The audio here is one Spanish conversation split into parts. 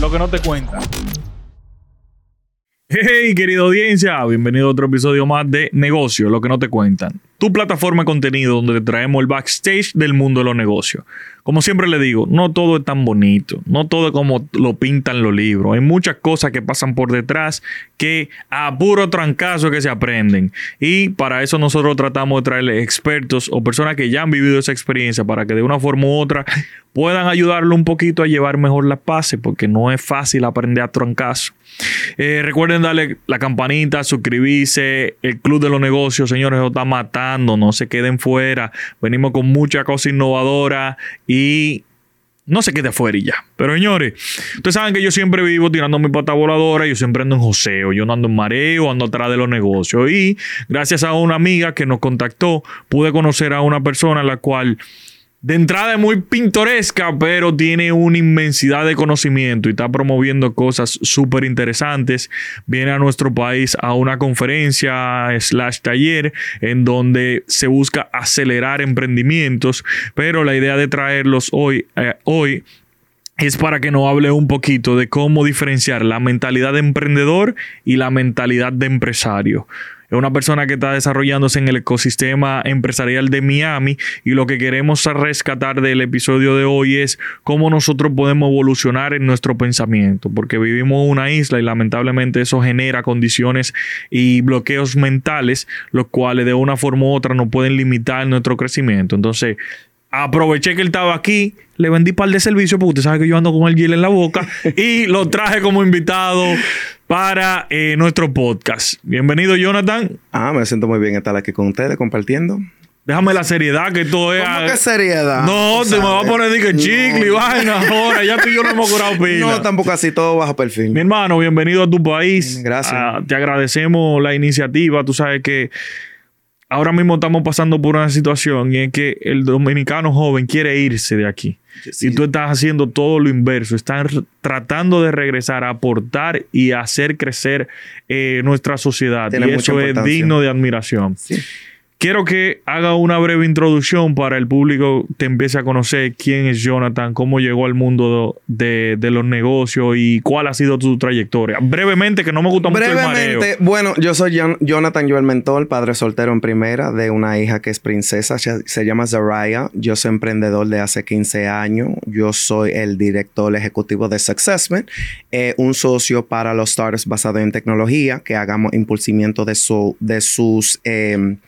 Lo que no te cuentan. Hey, querida audiencia, bienvenido a otro episodio más de Negocio, lo que no te cuentan. Tu plataforma de contenido donde te traemos el backstage del mundo de los negocios. Como siempre le digo, no todo es tan bonito, no todo es como lo pintan los libros. Hay muchas cosas que pasan por detrás que a puro trancazo que se aprenden. Y para eso nosotros tratamos de traerle expertos o personas que ya han vivido esa experiencia para que de una forma u otra puedan ayudarlo un poquito a llevar mejor la pase, porque no es fácil aprender a trancazo. Eh, recuerden darle la campanita, suscribirse. El Club de los Negocios, señores, lo está matando. No se queden fuera. Venimos con mucha cosa innovadora y no se quede afuera y ya. Pero señores, ustedes saben que yo siempre vivo tirando mi pata voladora, yo siempre ando en joseo, yo no ando en mareo, ando atrás de los negocios. Y gracias a una amiga que nos contactó, pude conocer a una persona la cual de entrada es muy pintoresca, pero tiene una inmensidad de conocimiento y está promoviendo cosas súper interesantes. Viene a nuestro país a una conferencia slash taller en donde se busca acelerar emprendimientos, pero la idea de traerlos hoy, eh, hoy es para que nos hable un poquito de cómo diferenciar la mentalidad de emprendedor y la mentalidad de empresario. Es una persona que está desarrollándose en el ecosistema empresarial de Miami y lo que queremos rescatar del episodio de hoy es cómo nosotros podemos evolucionar en nuestro pensamiento, porque vivimos una isla y lamentablemente eso genera condiciones y bloqueos mentales, los cuales de una forma u otra no pueden limitar nuestro crecimiento. Entonces, aproveché que él estaba aquí, le vendí par de servicios porque usted sabe que yo ando con el gel en la boca y lo traje como invitado para eh, nuestro podcast. Bienvenido, Jonathan. Ah, me siento muy bien estar aquí con ustedes compartiendo. Déjame la seriedad que todo es. ¿Cómo que seriedad? No, te me va a poner de que chicle y vaina ahora. Ya que yo no hemos curado pila. No, tampoco así, todo bajo perfil. Mi hermano, bienvenido a tu país. Gracias. Ah, te agradecemos la iniciativa. Tú sabes que ahora mismo estamos pasando por una situación y es que el dominicano joven quiere irse de aquí. Y tú estás haciendo todo lo inverso. Estás tratando de regresar a aportar y hacer crecer eh, nuestra sociedad. y eso es digno de admiración. Sí. Quiero que haga una breve introducción para el público te empiece a conocer quién es Jonathan, cómo llegó al mundo de, los negocios y cuál ha sido tu trayectoria. Brevemente, que no me gusta mucho el mareo. bueno, yo soy Jonathan Joel Mentor, padre soltero en primera de una hija que es princesa, se, llama Zaraya. Yo soy emprendedor de hace 15 años. Yo soy el director ejecutivo de Successman, eh, un socio para los startups basados en tecnología que hagamos impulsimiento de, su, de sus... Eh,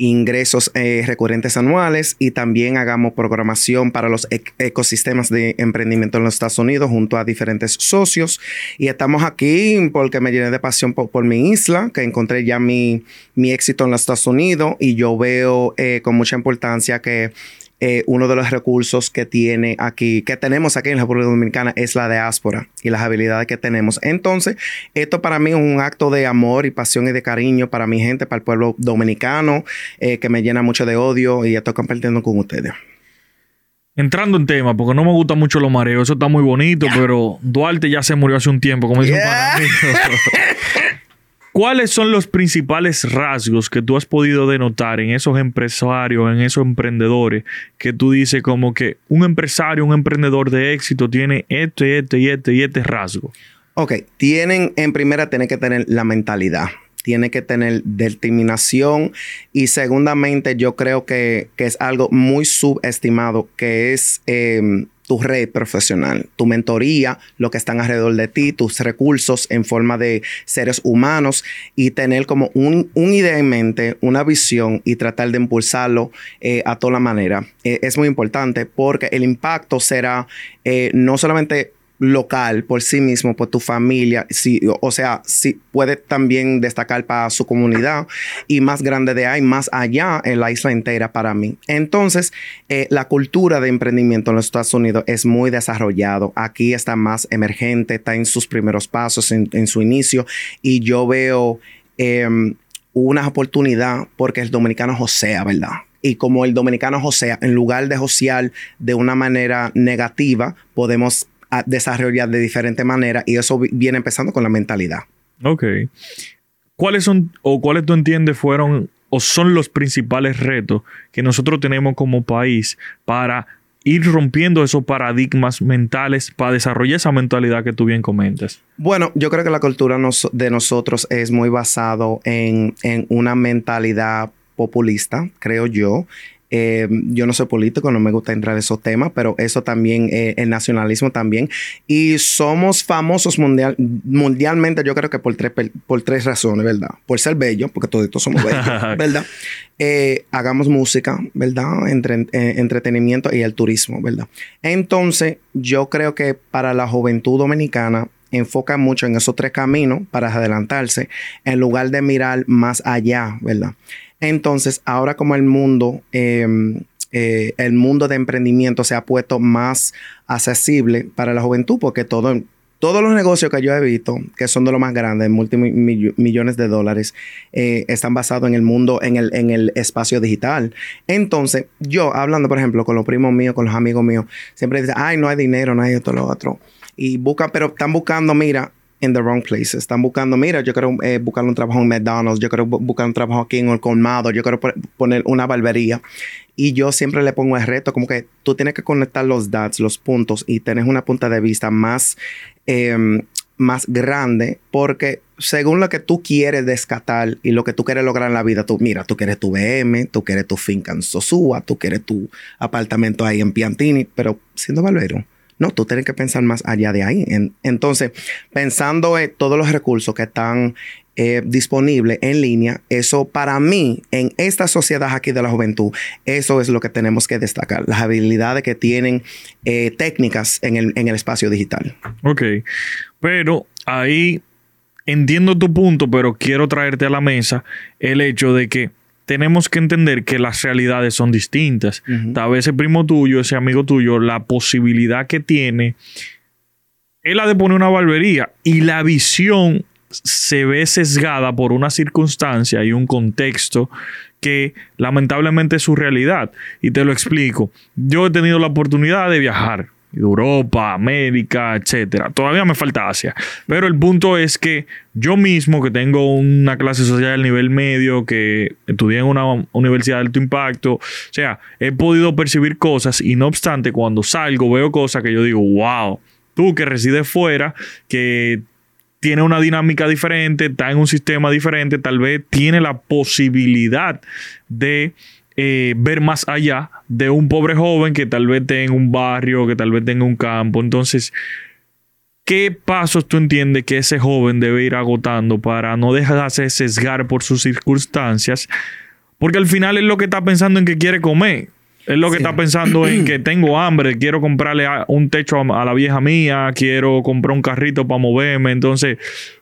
ingresos eh, recurrentes anuales y también hagamos programación para los ecosistemas de emprendimiento en los Estados Unidos junto a diferentes socios. Y estamos aquí porque me llené de pasión por, mi isla, que encontré ya mi, mi, éxito en los Estados Unidos y yo veo eh, con mucha importancia que eh, uno de los recursos que tiene aquí, que tenemos aquí en la República Dominicana es la diáspora y las habilidades que tenemos. Entonces, esto para mí es un acto de amor y pasión y de cariño para mi gente, para el pueblo dominicano, eh, que me llena mucho de odio y estoy compartiendo con ustedes. Entrando en tema, porque no me gusta mucho los mareos, eso está muy bonito, pero Duarte ya se murió hace un tiempo, como dice ¿Cuáles son los principales rasgos que tú has podido denotar en esos empresarios, en esos emprendedores, que tú dices como que un empresario, un emprendedor de éxito tiene este, este y este y este rasgo? Ok, tienen, en primera, tiene que tener la mentalidad tiene que tener determinación y segundamente yo creo que, es algo muy subestimado que es em, tu red profesional, tu mentoría, lo que están alrededor de ti, tus recursos en forma de seres humanos y tener como un, idea en mente, una visión y tratar de impulsarlo eh, a toda la manera. Eh, es muy importante porque el impacto será eh, no solamente local por sí mismo, por tu familia, sí, o sea, sí puede también destacar para su comunidad y más grande de ahí, más allá en la isla entera para mí. Entonces, eh, la cultura de emprendimiento en los Estados Unidos es muy desarrollado. Aquí está más emergente, está en sus primeros pasos, en, su inicio, y yo veo em, una oportunidad porque el dominicano josea, ¿verdad? y como el dominicano josea, en lugar de josear de una manera negativa, podemos a desarrollar de diferente manera y eso viene empezando con la mentalidad. Ok. ¿Cuáles son o cuáles tú entiendes fueron o son los principales retos que nosotros tenemos como país para ir rompiendo esos paradigmas mentales para desarrollar esa mentalidad que tú bien comentas? Bueno, yo creo que la cultura de nosotros es muy basado en, en una mentalidad populista, creo yo, eh, yo no soy político, no me gusta entrar en esos temas, pero eso también, eh, el nacionalismo también. Y somos famosos mundial, mundialmente, yo creo que por tres, por tres razones, ¿verdad? Por ser bellos, porque todos somos bellos, ¿verdad? Eh, hagamos música, ¿verdad? Entre, entretenimiento y el turismo, ¿verdad? Entonces, yo creo que para la juventud dominicana, enfoca mucho en esos tres caminos para adelantarse, en lugar de mirar más allá, ¿verdad? Entonces, ahora como el mundo, em, eh, el mundo de emprendimiento se ha puesto más accesible para la juventud, porque todo, todos los negocios que yo he visto, que son de los más grandes, multimillones de dólares, eh, están basados en el mundo, en el, en el espacio digital. Entonces, yo hablando, por ejemplo, con los primos míos, con los amigos míos, siempre dicen, ay, no hay dinero, no hay esto, lo otro. Y buscan, pero están buscando, mira, in the wrong places. Están buscando, mira, yo quiero eh, buscar un trabajo en McDonald's, yo quiero buscar un trabajo aquí en el colmado, yo quiero poner una barbería. Y yo siempre le pongo el reto, como que tú tienes que conectar los dots, los puntos, y tienes una punta de vista más, em, más grande, porque según lo que tú quieres descatar y lo que tú quieres lograr en la vida, tú, mira, tú quieres tu BM, tú quieres tu finca en Sosúa, tú quieres tu apartamento ahí en Piantini, pero siendo barbero no, tú tienes que pensar más allá de ahí. entonces, pensando en todos los recursos que están eh, disponibles en línea, eso para mí, en esta sociedad aquí de la juventud, eso es lo que tenemos que destacar, las habilidades que tienen eh, técnicas en el, en el espacio digital. Ok, pero ahí entiendo tu punto, pero quiero traerte a la mesa el hecho de que tenemos que entender que las realidades son distintas. Tal vez ese primo tuyo, ese amigo tuyo, la posibilidad que tiene, él ha de poner una barbería y la visión se ve sesgada por una circunstancia y un contexto que lamentablemente es su realidad. Y te lo explico. Yo he tenido la oportunidad de viajar Europa, América, etcétera. Todavía me falta Asia. Pero el punto es que yo mismo, que tengo una clase social al nivel medio, que estudié en una universidad de alto impacto, o sea, he podido percibir cosas y no obstante, cuando salgo veo cosas que yo digo, wow, tú que resides fuera, que tiene una dinámica diferente, está en un sistema diferente, tal vez tiene la posibilidad de eh, ver más allá de un pobre joven que tal vez tenga un barrio, que tal vez tenga un campo. Entonces, ¿qué pasos tú entiendes que ese joven debe ir agotando para no dejarse sesgar por sus circunstancias? Porque al final es lo que está pensando en que quiere comer. Es lo que está pensando en que tengo hambre, quiero comprarle un techo a, la vieja mía, quiero comprar un carrito para moverme. Entonces,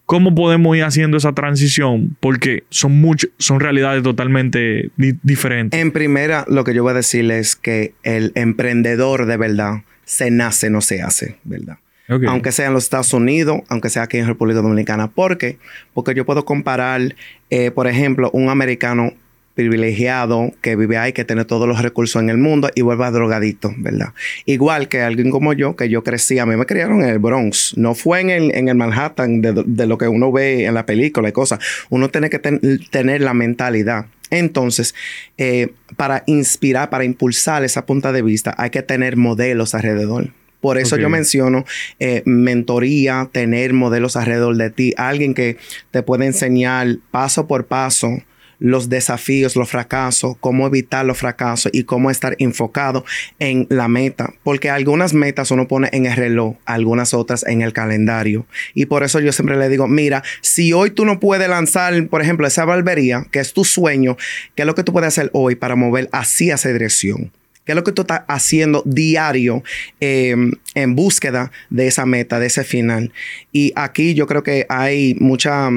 ¿cómo podemos ir haciendo esa transición? Porque son son realidades totalmente diferentes. En primera, lo que yo voy a decirles es que el emprendedor de verdad se nace, no se hace, ¿verdad? Aunque sea en los Estados Unidos, aunque sea aquí en República Dominicana. ¿Por qué? Porque yo puedo comparar, eh, por ejemplo, un americano privilegiado que vive ahí, que tiene todos los recursos en el mundo y vuelve a drogadito, ¿verdad? Igual que alguien como yo, que yo crecí, a mí me criaron en el Bronx, no fue en el, en el Manhattan de, lo que uno ve en la película y cosas. Uno tiene que tener la mentalidad. Entonces, eh, para inspirar, para impulsar esa punta de vista, hay que tener modelos alrededor. Por eso yo menciono eh, mentoría, tener modelos alrededor de ti, alguien que te puede enseñar paso por paso los desafíos, los fracasos, cómo evitar los fracasos y cómo estar enfocado en la meta. Porque algunas metas uno pone en el reloj, algunas otras en el calendario. Y por eso yo siempre le digo, mira, si hoy tú no puedes lanzar, por ejemplo, esa barbería, que es tu sueño, ¿qué es lo que tú puedes hacer hoy para mover así esa dirección? ¿Qué es lo que tú estás haciendo diario em, en búsqueda de esa meta, de ese final? Y aquí yo creo que hay mucha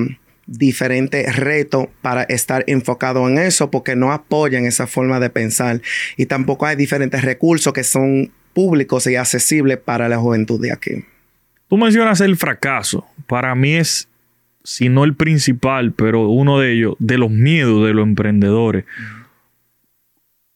diferentes retos para estar enfocado en eso porque no apoyan esa forma de pensar y tampoco hay diferentes recursos que son públicos y accesibles para la juventud de aquí. Tú mencionas el fracaso. Para mí es, si no el principal, pero uno de ellos, de los miedos de los emprendedores.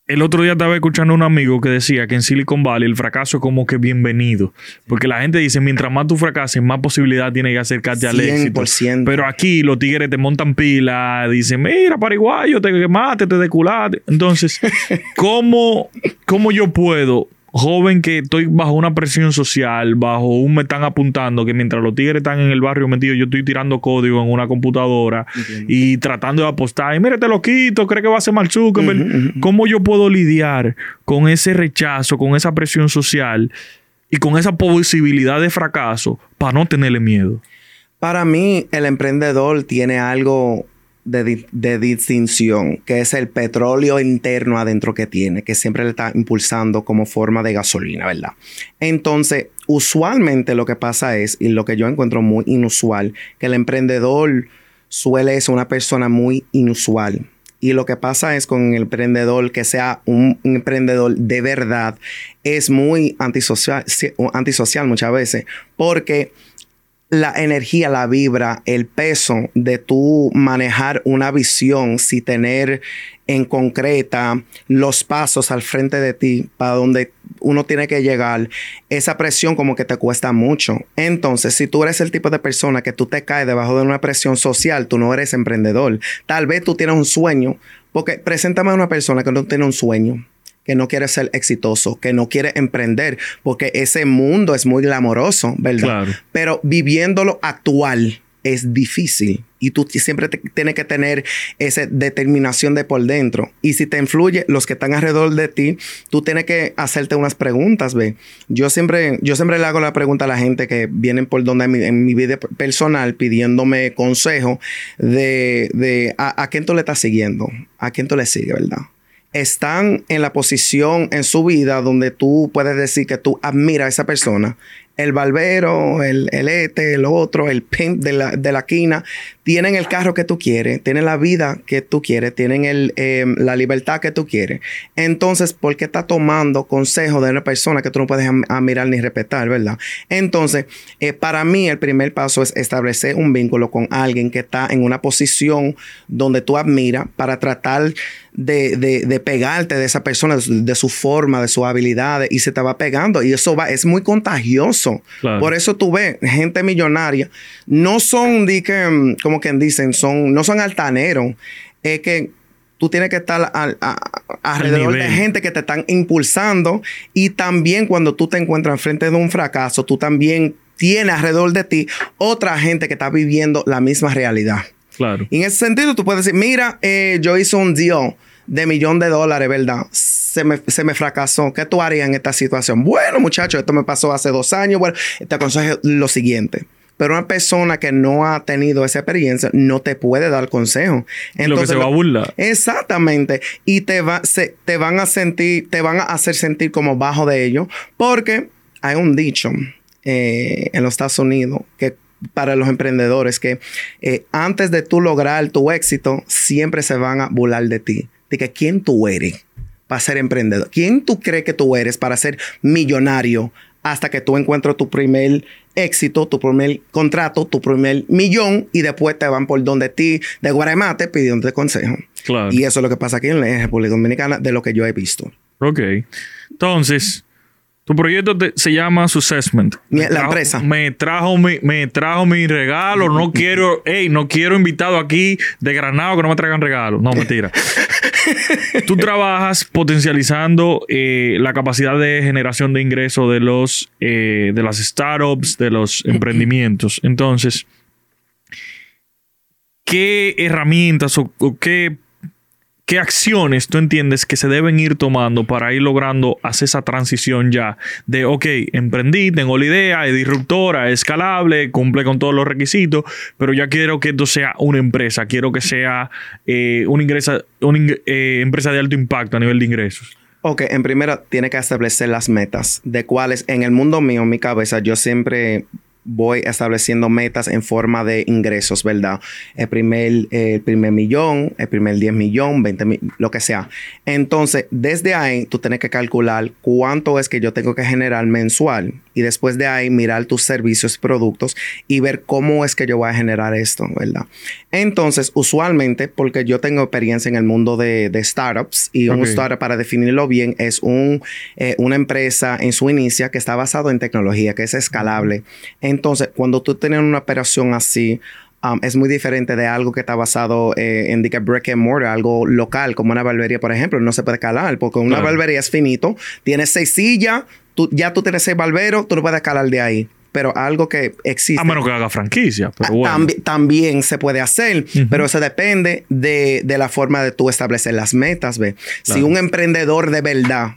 El otro día estaba escuchando a un amigo que decía que en Silicon Valley el fracaso es como que bienvenido. Porque la gente dice, mientras más tú fracases, más posibilidad tiene que acercarte al éxito. Pero aquí los tigres te montan pila, dicen, mira, paraguayo, te quemaste, te deculaste. Entonces, ¿cómo, ¿cómo yo puedo joven que estoy bajo una presión social, bajo un me están apuntando, que mientras los tigres están en el barrio metidos, yo estoy tirando código en una computadora y tratando de apostar. Y mire, te lo quito, cree que va a ser mal ¿Cómo yo puedo lidiar con ese rechazo, con esa presión social y con esa posibilidad de fracaso para no tenerle miedo? Para mí, el emprendedor tiene algo de, distinción, que es el petróleo interno adentro que tiene, que siempre le está impulsando como forma de gasolina, ¿verdad? Entonces, usualmente lo que pasa es, y lo que yo encuentro muy inusual, que el emprendedor suele ser una persona muy inusual. Y lo que pasa es con el emprendedor, que sea un, emprendedor de verdad, es muy antisocial, antisocial muchas veces, porque la energía, la vibra, el peso de tú manejar una visión, si tener en concreta los pasos al frente de ti para donde uno tiene que llegar, esa presión como que te cuesta mucho. Entonces, si tú eres el tipo de persona que tú te caes debajo de una presión social, tú no eres emprendedor. Tal vez tú tienes un sueño, porque preséntame a una persona que no tiene un sueño que no quiere ser exitoso, que no quiere emprender, porque ese mundo es muy glamoroso, ¿verdad? Pero viviéndolo actual es difícil y tú siempre tienes que tener esa determinación de por dentro. Y si te influye los que están alrededor de ti, tú tienes que hacerte unas preguntas, ve. Yo siempre, yo siempre le hago la pregunta a la gente que vienen por donde en mi, vida personal pidiéndome consejo de, de a, a, quién tú le estás siguiendo, a quién tú le sigues, ¿verdad? Están en la posición en su vida donde tú puedes decir que tú admiras a esa persona el barbero, el, el este, el otro, el pimp de la, de la tienen el carro que tú quieres, tienen la vida que tú quieres, tienen el, em, la libertad que tú quieres. Entonces, ¿por qué estás tomando consejo de una persona que tú no puedes admirar ni respetar, verdad? Entonces, eh, para mí el primer paso es establecer un vínculo con alguien que está en una posición donde tú admiras para tratar de, de, pegarte de esa persona, de su, forma, de sus habilidades, y se te va pegando. Y eso va, es muy contagioso. Por eso tú ves gente millonaria, no son, di que, mm, como quien dicen, son, no son altaneros, es que tú tienes que estar alrededor de gente que te están impulsando y también cuando tú te encuentras frente de un fracaso, tú también tienes alrededor de ti otra gente que está viviendo la misma realidad. Claro. Y en ese sentido, tú puedes decir, mira, eh, yo hice un deal de millón de dólares, ¿verdad? Se me, se me, fracasó. ¿Qué tú harías en esta situación? Bueno, muchachos, esto me pasó hace dos años. Bueno, te aconsejo lo siguiente. Pero una persona que no ha tenido esa experiencia no te puede dar consejo. Entonces, lo que se va a burlar. Exactamente. Y te, va, se, te van a sentir, te van a hacer sentir como bajo de ellos. Porque hay un dicho eh, en los Estados Unidos que para los emprendedores que eh, antes de tú lograr tu éxito, siempre se van a burlar de ti. De que quién tú eres para ser emprendedor. ¿Quién tú crees que tú eres para ser millonario hasta que tú encuentres tu primer éxito, tu primer contrato, tu primer millón y después te van por donde ti de Guaremate pidiendo consejo. Claro. Y eso es lo que pasa aquí en la República Dominicana de lo que yo he visto. Ok. Entonces, tu proyecto se llama Successment. La empresa. Me trajo mi, me trajo mi regalo. No quiero, hey, no quiero invitado aquí de Granado que no me traigan regalos. No, mentira. Tú trabajas potencializando eh, la capacidad de generación de ingresos de los eh, de las startups, de los emprendimientos. Entonces, ¿qué herramientas o qué ¿Qué acciones tú entiendes que se deben ir tomando para ir logrando hacer esa transición ya de, ok, emprendí, tengo la idea, es disruptora, es escalable, cumple con todos los requisitos, pero ya quiero que esto sea una empresa, quiero que sea eh, una, ingresa, una eh, empresa de alto impacto a nivel de ingresos? Ok, en primera tiene que establecer las metas, de cuáles en el mundo mío, en mi cabeza, yo siempre voy estableciendo metas en forma de ingresos, ¿verdad? El primer, el primer millón, el primer 10 millón, 20 mil, lo que sea. Entonces, desde ahí, tú tienes que calcular cuánto es que yo tengo que generar mensual y después de ahí mirar tus servicios y productos y ver cómo es que yo voy a generar esto, ¿verdad? Entonces, usualmente, porque yo tengo experiencia en el mundo de, startups y un startup, para definirlo bien, es un, eh, una empresa en su inicia que está basado en tecnología, que es escalable. Entonces, cuando tú tienes una operación así, um, es muy diferente de algo que está basado eh, en que brick and mortar, algo local, como una barbería, por ejemplo. No se puede calar, porque una barbería es finito, tiene seis sillas, tú, ya tú tienes seis barberos, tú no puedes calar de ahí pero algo que existe. A menos que haga franquicia, pero ah, bueno. también se puede hacer, pero eso depende de, de, la forma de tú establecer las metas, ¿ve? Si un emprendedor de verdad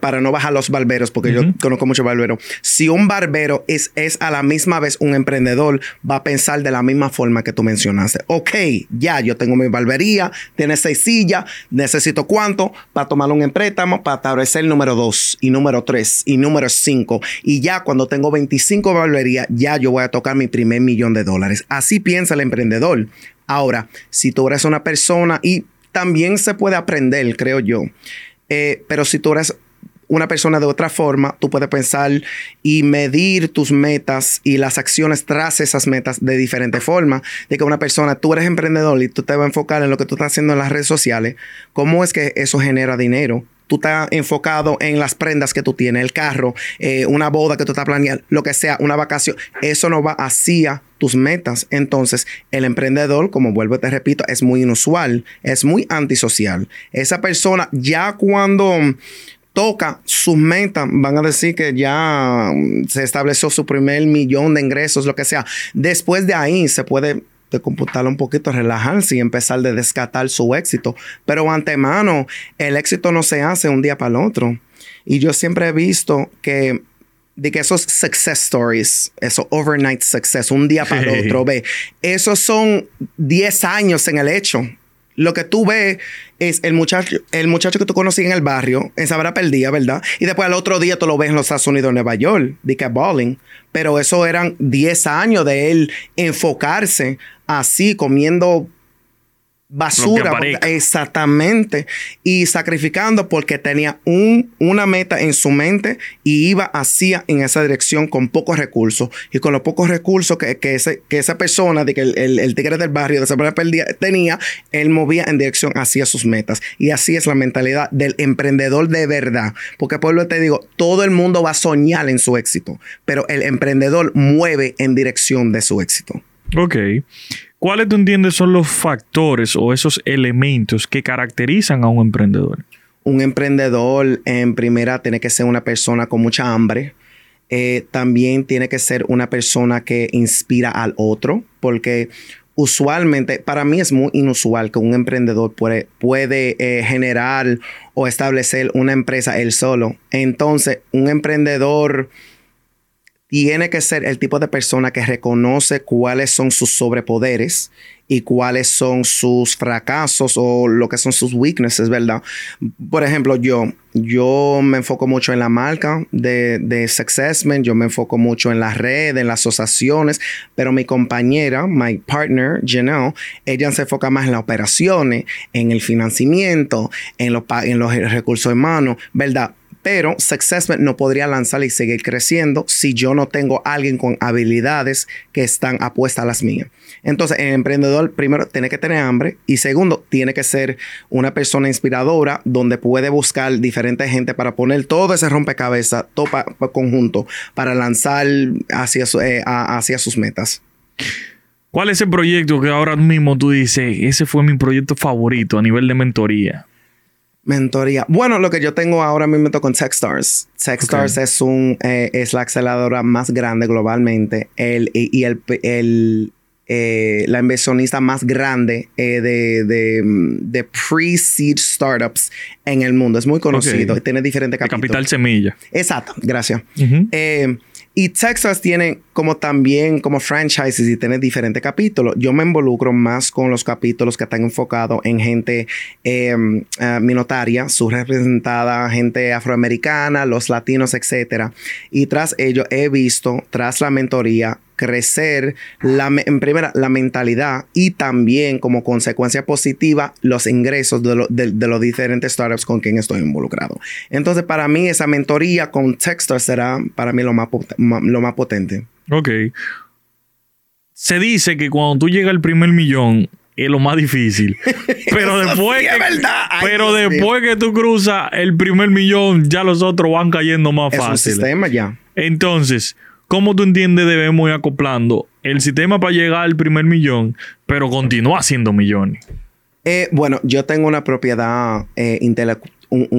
para no bajar los barberos, porque yo conozco mucho barberos, si un barbero es, es a la misma vez un emprendedor, va a pensar de la misma forma que tú mencionaste. Ok, ya, yo tengo mi barbería, tiene seis sillas, necesito cuánto para tomar un empréstamo para establecer el número dos y número tres y número cinco. Y ya cuando tengo 25 barberías, ya yo voy a tocar mi primer millón de dólares. Así piensa el emprendedor. Ahora, si tú eres una persona y también se puede aprender, creo yo. Eh, pero si tú eres una persona de otra forma, tú puedes pensar y medir tus metas y las acciones tras esas metas de diferente forma. De que una persona, tú eres emprendedor y tú te vas a enfocar en lo que tú estás haciendo en las redes sociales, ¿cómo es que eso genera dinero? Tú estás enfocado en las prendas que tú tienes, el carro, eh, una boda que tú estás planeando, lo que sea, una vacación, eso no va hacia tus metas. Entonces, el emprendedor, como vuelvo te repito, es muy inusual, es muy antisocial. Esa persona ya cuando toca sus metas, van a decir que ya se estableció su primer millón de ingresos, lo que sea. Después de ahí se puede de computarlo un poquito, relajarse y empezar de descatar su éxito. Pero antemano, el éxito no se hace un día para el otro. Y yo siempre he visto que de que esos success stories, esos overnight success, un día para el otro, ve, esos son 10 años en el hecho. Lo que tú ves es el muchacho, el muchacho que tú conocí en el barrio, en Sabra Perdía, ¿verdad? Y después al otro día tú lo ves en los Estados Unidos, en Nueva York, de que balling. Pero eso eran 10 años de él enfocarse así, comiendo basura, exactamente, y sacrificando porque tenía un, una meta en su mente y iba hacia en esa dirección con pocos recursos. Y con los pocos recursos que, que, ese, que esa persona, de que el, el, tigre del barrio de esa tenía, él movía en dirección hacia sus metas. Y así es la mentalidad del emprendedor de verdad, porque por lo te digo, todo el mundo va a soñar en su éxito, pero el emprendedor mueve en dirección de su éxito. Ok. ¿Cuáles tú entiendes son los factores o esos elementos que caracterizan a un emprendedor? Un emprendedor en primera tiene que ser una persona con mucha hambre. Eh, también tiene que ser una persona que inspira al otro, porque usualmente, para mí es muy inusual que un emprendedor puede, eh, generar o establecer una empresa él solo. Entonces, un emprendedor tiene que ser el tipo de persona que reconoce cuáles son sus sobrepoderes y cuáles son sus fracasos o lo que son sus weaknesses, ¿verdad? Por ejemplo, yo, yo me enfoco mucho en la marca de, de Successment, yo me enfoco mucho en la red, en las asociaciones, pero mi compañera, my partner, Janelle, ella se enfoca más en las operaciones, en el financiamiento, en los, en los recursos humanos, ¿verdad? Pero Successment no podría lanzar y seguir creciendo si yo no tengo alguien con habilidades que están apuestas a las mías. Entonces, el emprendedor primero tiene que tener hambre y segundo, tiene que ser una persona inspiradora donde puede buscar diferente gente para poner todo ese rompecabezas, todo conjunto para lanzar hacia, eh, hacia sus metas. ¿Cuál es el proyecto que ahora mismo tú dices, ese fue mi proyecto favorito a nivel de mentoría? Mentoría. Bueno, lo que yo tengo ahora mismo con Techstars. Techstars es un eh, es la aceleradora más grande globalmente. El, y, el, el eh, la inversionista más grande eh, de, de, de pre-seed startups en el mundo. Es muy conocido y tiene diferentes capítulos. Capital Semilla. Exacto, gracias. Y Texas tiene como también como franchises y tiene diferentes capítulos. Yo me involucro más con los capítulos que están enfocados en gente eh, uh, minotaria, subrepresentada, gente afroamericana, los latinos, etc. Y tras ello he visto, tras la mentoría, crecer la, en primera la mentalidad y también como consecuencia positiva los ingresos de, de, los diferentes startups con quien estoy involucrado. Entonces para mí esa mentoría con Texter será para mí lo más, lo más potente. Ok. Se dice que cuando tú llegas al primer millón es lo más difícil. Pero después, que, pero después que tú cruzas el primer millón, ya los otros van cayendo más fácil. sistema ya. Entonces, ¿Cómo tú entiendes debemos ir acoplando el sistema para llegar al primer millón, pero continúa siendo millones. Eh, bueno, yo tengo una propiedad eh,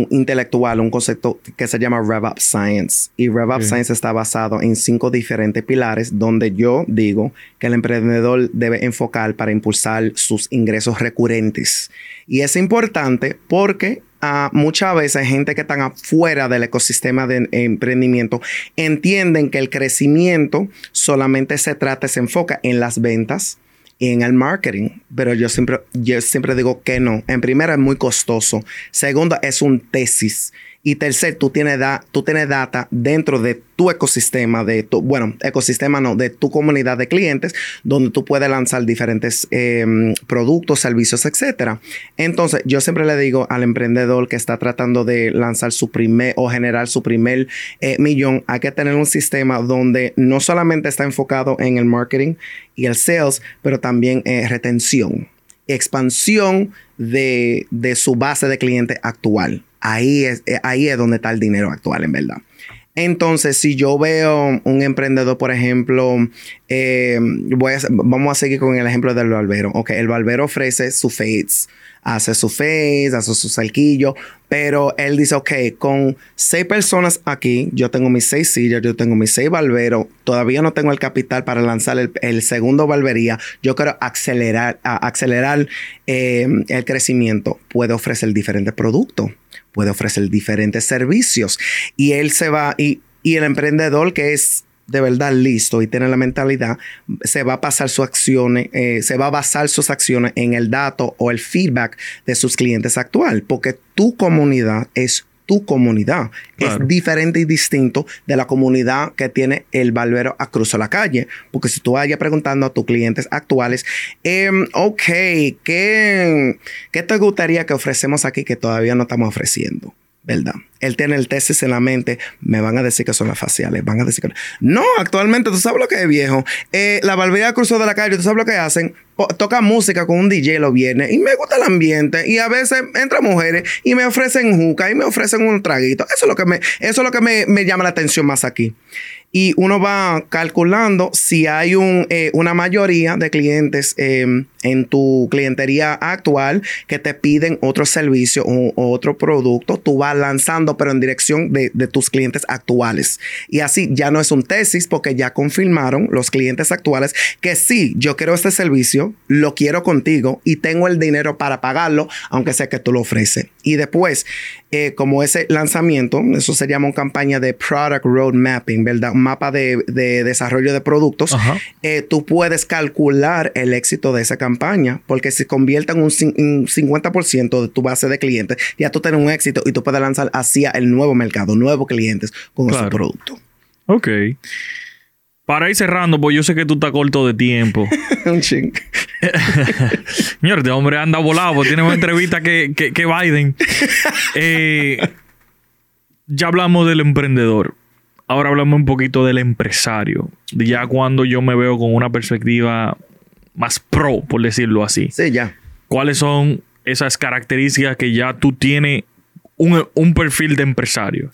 intelectual, un concepto que se llama RevUp Science. Y RevUp Science está basado en cinco diferentes pilares donde yo digo que el emprendedor debe enfocar para impulsar sus ingresos recurrentes. Y es importante porque uh, muchas veces gente que están afuera del ecosistema de emprendimiento entienden que el crecimiento solamente se trata, se enfoca en las ventas, en el marketing, pero yo siempre, yo siempre digo que no. En primera es muy costoso. Segunda es un tesis. Y tercer, tú tienes, tú tienes data dentro de tu ecosistema, de tu, bueno, ecosistema no, de tu comunidad de clientes, donde tú puedes lanzar diferentes em, productos, servicios, etc. Entonces, yo siempre le digo al emprendedor que está tratando de lanzar su primer o generar su primer eh, millón, hay que tener un sistema donde no solamente está enfocado en el marketing y el sales, pero también eh, retención, expansión de, de su base de cliente actual. Ahí es, eh, ahí es donde está el dinero actual, en verdad. Entonces, si yo veo un emprendedor, por ejemplo, eh, vamos a seguir con el ejemplo del barbero. Ok, el barbero ofrece su fades, hace su face, hace su salquillo, pero él dice, ok, con seis personas aquí, yo tengo mis seis sillas, yo tengo mis seis barberos, todavía no tengo el capital para lanzar el, segundo barbería, yo quiero acelerar, acelerar eh, el crecimiento, puede ofrecer diferentes productos puede ofrecer diferentes servicios. Y él se va y, y el emprendedor que es de verdad listo y tiene la mentalidad, se va a pasar sus acciones, eh, se va a basar sus acciones en el dato o el feedback de sus clientes actual, porque tu comunidad es tu comunidad. Es diferente y distinto de la comunidad que tiene el barbero a cruzar la calle. Porque si tú vayas preguntando a tus clientes actuales, em, ok, ¿qué, ¿qué te gustaría que ofrecemos aquí que todavía no estamos ofreciendo? ¿Verdad? Él tiene el tesis en la mente, me van a decir que son las faciales, van a decir que no. actualmente tú sabes lo que es viejo. Eh, la barbería cruzó de la calle, tú sabes lo que hacen. toca música con un DJ lo viene y me gusta el ambiente y a veces entran mujeres y me ofrecen juca y me ofrecen un traguito. Eso es lo que me, eso es lo que me, me llama la atención más aquí y uno va calculando si hay un, eh, una mayoría de clientes em, en tu clientería actual que te piden otro servicio o, otro producto, tú vas lanzando pero en dirección de, de, tus clientes actuales. Y así ya no es un tesis porque ya confirmaron los clientes actuales que sí, yo quiero este servicio, lo quiero contigo y tengo el dinero para pagarlo, aunque sé que tú lo ofreces. Y después, eh, como ese lanzamiento, eso se llama una campaña de Product Road Mapping, ¿verdad? Un mapa de, desarrollo de productos. Eh, tú puedes calcular el éxito de esa campaña, porque si convierten un, un 50% de tu base de clientes, ya tú tienes un éxito y tú puedes lanzar hacia el nuevo mercado, nuevos clientes con ese producto. Ok. Para ir cerrando, pues yo sé que tú estás corto de tiempo. un ching. Señor, este hombre anda volado, pues tiene más entrevista que, que, Biden. Eh, ya hablamos del emprendedor. Ahora hablamos un poquito del empresario. Ya cuando yo me veo con una perspectiva más pro, por decirlo así. Sí, ya. ¿Cuáles son esas características que ya tú tienes un, un perfil de empresario?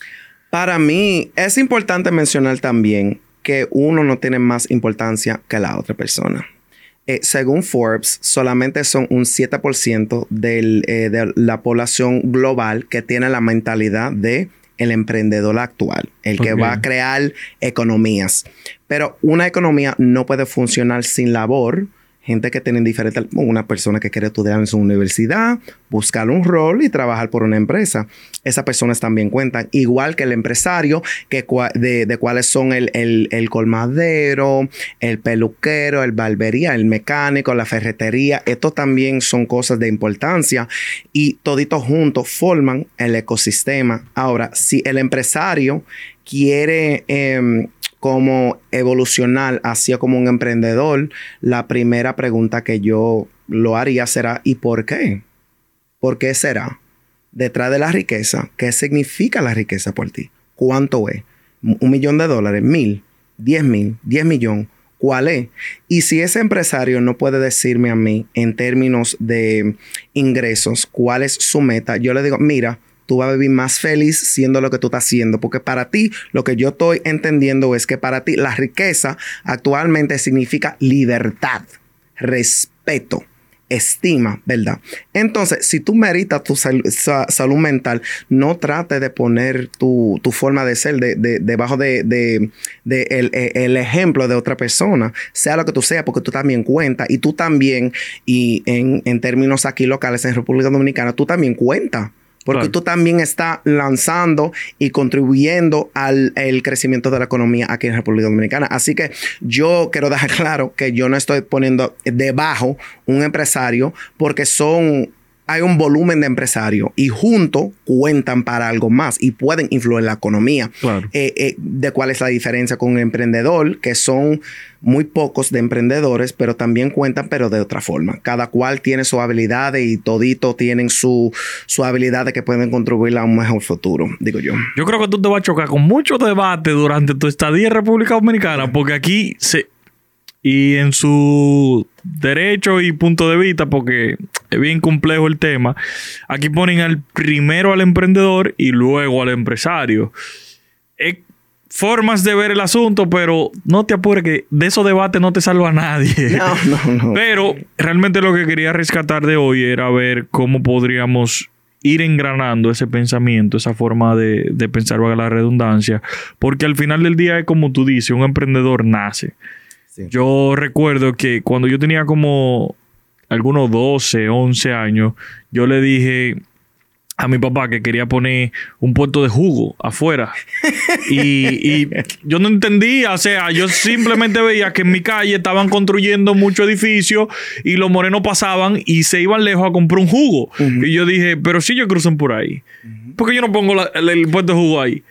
Para mí es importante mencionar también que uno no tiene más importancia que la otra persona. Eh, según Forbes, solamente son un 7% eh, de la población global que tiene la mentalidad de el emprendedor actual, el que va a crear economías. Pero una economía no puede funcionar sin labor, gente que tienen diferentes, una persona que quiere estudiar en su universidad, buscar un rol y trabajar por una empresa. Esas personas también cuentan, igual que el empresario, que de, cuáles son el, el, colmadero, el peluquero, el barbería, el mecánico, la ferretería. Esto también son cosas de importancia y toditos juntos forman el ecosistema. Ahora, si el empresario quiere... Em, como evolucionar hacia como un emprendedor, la primera pregunta que yo lo haría será, ¿y por qué? ¿Por qué será? Detrás de la riqueza, ¿qué significa la riqueza por ti? ¿Cuánto es? ¿Un millón de dólares? ¿Mil? ¿Diez mil? ¿Diez millones? ¿Cuál es? Y si ese empresario no puede decirme a mí en términos de ingresos cuál es su meta, yo le digo, mira, tú vas a vivir más feliz siendo lo que tú estás haciendo. Porque para ti, lo que yo estoy entendiendo es que para ti la riqueza actualmente significa libertad, respeto estima, ¿verdad? Entonces, si tú meritas tu salud mental, no trate de poner tu, forma de ser debajo de, e, el, ejemplo de otra persona, sea lo que tú seas, porque tú también cuentas y tú también, y en, en términos aquí locales en República Dominicana, tú también cuentas. Porque tú también estás lanzando y contribuyendo al crecimiento de la economía aquí en República Dominicana. Así que yo quiero dejar claro que yo no estoy poniendo debajo un empresario porque son hay un volumen de empresarios y juntos cuentan para algo más y pueden influir en la economía. Eh, eh, de cuál es la diferencia con un emprendedor, que son muy pocos de emprendedores, pero también cuentan, pero de otra forma. Cada cual tiene su habilidad y todito tienen su, su habilidad de que pueden contribuir a un mejor futuro, digo yo. Yo creo que tú te vas a chocar con mucho debate durante tu estadía en República Dominicana, porque aquí se y en su derecho y punto de vista, porque es bien complejo el tema, aquí ponen al primero al emprendedor y luego al empresario. Es formas de ver el asunto, pero no te apures que de esos debates no te salva nadie. No, no, no. Pero realmente lo que quería rescatar de hoy era ver cómo podríamos ir engranando ese pensamiento, esa forma de, de pensar, valga la redundancia, porque al final del día es como tú dices, un emprendedor nace. Yo recuerdo que cuando yo tenía como algunos 12, 11 años, yo le dije a mi papá que quería poner un puerto de jugo afuera. Y, yo no entendía, o sea, yo simplemente veía que en mi calle estaban construyendo muchos edificios y los morenos pasaban y se iban lejos a comprar un jugo. Y yo dije, pero si yo cruzan por ahí, ¿por qué yo no pongo el puerto de jugo ahí?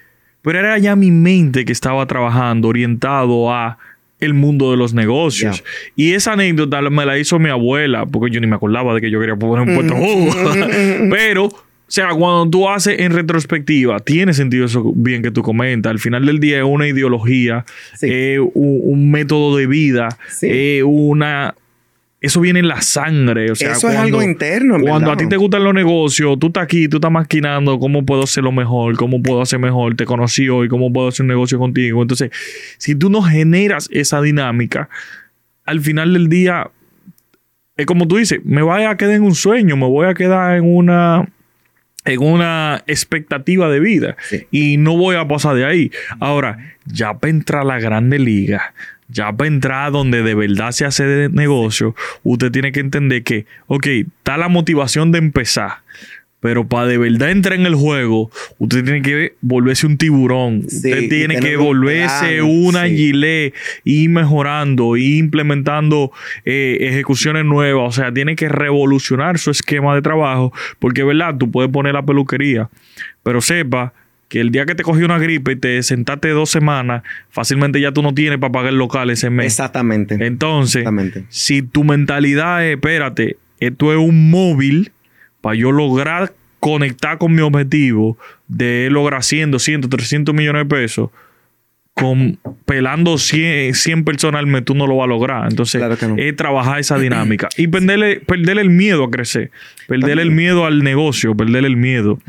Pero era ya mi mente que estaba trabajando, orientado a el mundo de los negocios. Y esa anécdota me la hizo mi abuela, porque yo ni me acordaba de que yo quería poner un puesto. Pero, o sea, cuando tú haces en retrospectiva, tiene sentido eso bien que tú comentas. Al final del día es una ideología, es un, método de vida, es una, eso viene en la sangre. O sea, eso es algo interno. cuando a ti te gustan los negocios, tú estás aquí, tú estás maquinando cómo puedo hacerlo mejor, cómo puedo hacer mejor, te conocí hoy, cómo puedo hacer un negocio contigo. Entonces, si tú no generas esa dinámica, al final del día, es como tú dices, me voy a quedar en un sueño, me voy a quedar en una en una expectativa de vida y no voy a pasar de ahí. Ahora, ya para entrar a la grande liga, ya para entrar donde de verdad se hace de negocio, usted tiene que entender que, ok, está la motivación de empezar, pero para de verdad entrar en el juego, usted tiene que volverse un tiburón. usted tiene que volverse una gilet, ir mejorando, ir implementando eh, ejecuciones nuevas. O sea, tiene que revolucionar su esquema de trabajo. Porque, ¿verdad? Tú puedes poner la peluquería, pero sepa que el día que te cogió una gripe y te sentaste dos semanas, fácilmente ya tú no tienes para pagar el local ese mes. Exactamente. Entonces, si tu mentalidad es, espérate, esto es un móvil para yo lograr conectar con mi objetivo de lograr 100, 200, 300 millones de pesos, con pelando 100, 100 personas al mes, tú no lo vas a lograr. Entonces, es trabajar esa dinámica y perderle, perderle el miedo a crecer, perderle el miedo al negocio, perderle el miedo.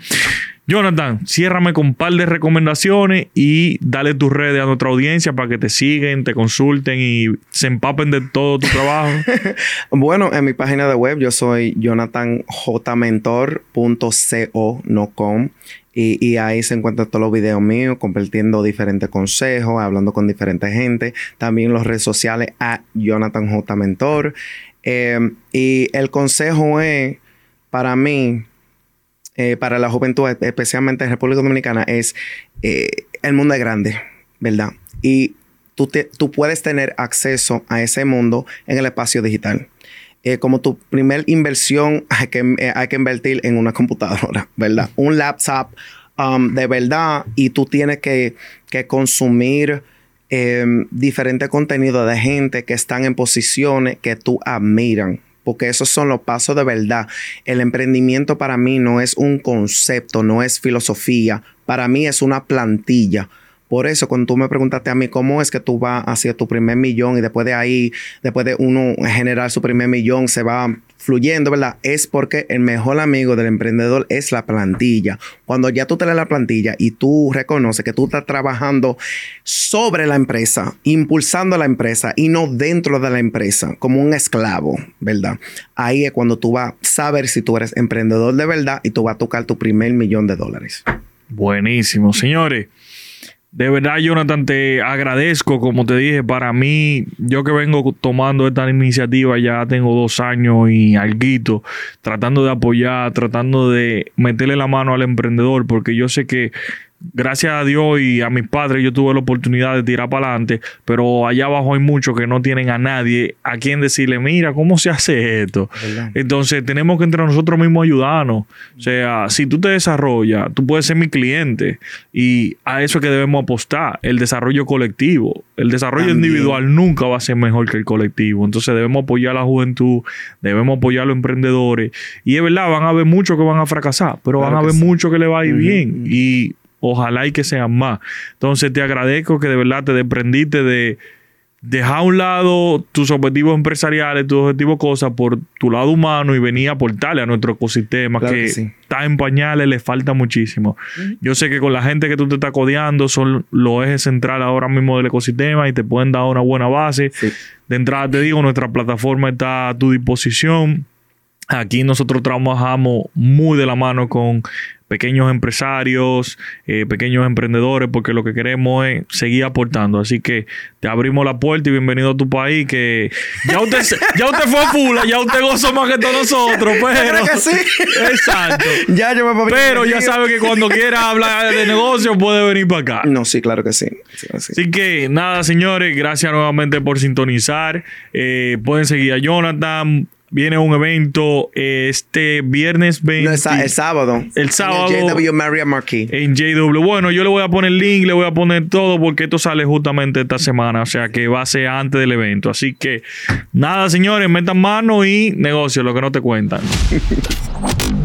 Jonathan, ciérrame con un par de recomendaciones y dale tus redes a nuestra audiencia para que te siguen, te consulten y se empapen de todo tu trabajo. bueno, en mi página de web yo soy jonathanjmentor.co, no com. Y, ahí se encuentran todos los videos míos, compartiendo diferentes consejos, hablando con diferente gente. También las redes sociales a Jonathan J. Mentor. Eh, y el consejo es, para mí, eh, para la juventud, especialmente en República Dominicana, es eh, el mundo es grande, ¿verdad? Y tú, tú puedes tener acceso a ese mundo en el espacio digital. Eh, como tu primer inversión, hay que, hay que invertir en una computadora, ¿verdad? Un laptop um, de verdad y tú tienes que, que consumir em, diferente contenido de gente que están en posiciones que tú admiran, porque esos son los pasos de verdad. El emprendimiento para mí no es un concepto, no es filosofía, para mí es una plantilla Por eso, cuando tú me preguntaste a mí cómo es que tú vas hacia tu primer millón y después de ahí, después de uno generar su primer millón, se va fluyendo, ¿verdad? Es porque el mejor amigo del emprendedor es la plantilla. Cuando ya tú traes la plantilla y tú reconoces que tú estás trabajando sobre la empresa, impulsando la empresa y no dentro de la empresa, como un esclavo, ¿verdad? Ahí es cuando tú vas a saber si tú eres emprendedor de verdad y tú vas a tocar tu primer millón de dólares. Buenísimo, señores. De verdad, Jonathan, te agradezco. Como te dije, para mí, yo que vengo tomando esta iniciativa ya tengo dos años y alguito, tratando de apoyar, tratando de meterle la mano al emprendedor, porque yo sé que gracias a Dios y a mis padres yo tuve la oportunidad de tirar para adelante, pero allá abajo hay muchos que no tienen a nadie a quien decirle, mira, ¿cómo se hace esto? Entonces tenemos que entre nosotros mismos ayudarnos. O sea, si tú te desarrollas, tú puedes ser mi cliente y a eso es que debemos apostar, el desarrollo colectivo. El desarrollo individual nunca va a ser mejor que el colectivo. Entonces debemos apoyar a la juventud, debemos apoyar a los emprendedores. Y es verdad, van a haber muchos que van a fracasar, pero van a haber muchos que le va a ir bien. Y Ojalá y que sean más. Entonces te agradezco que de verdad te desprendiste de dejar a un lado tus objetivos empresariales, tus objetivos cosas por tu lado humano y venir a aportarle a nuestro ecosistema que, está en pañales, le falta muchísimo. Yo sé que con la gente que tú te estás codeando son los ejes centrales ahora mismo del ecosistema y te pueden dar una buena base. De entrada te digo, nuestra plataforma está a tu disposición. Aquí nosotros trabajamos muy de la mano con pequeños empresarios, eh, pequeños emprendedores, porque lo que queremos es seguir aportando. Así que te abrimos la puerta y bienvenido a tu país, que ya usted, ya usted fue a Pula, ya usted gozó más que todos nosotros, pero... que sí? Exacto. ya yo me Pero ya sabe que cuando quiera hablar de negocio puede venir para acá. No, sí, claro que sí. Así que nada, señores, gracias nuevamente por sintonizar. Eh, pueden seguir a Jonathan Viene un evento este viernes 20. No, el, sábado. El sábado. En JW Maria Marquis. En JW. Bueno, yo le voy a poner el link, le voy a poner todo porque esto sale justamente esta semana. O sea que va a ser antes del evento. Así que nada, señores, metan mano y negocio, lo que no te cuentan.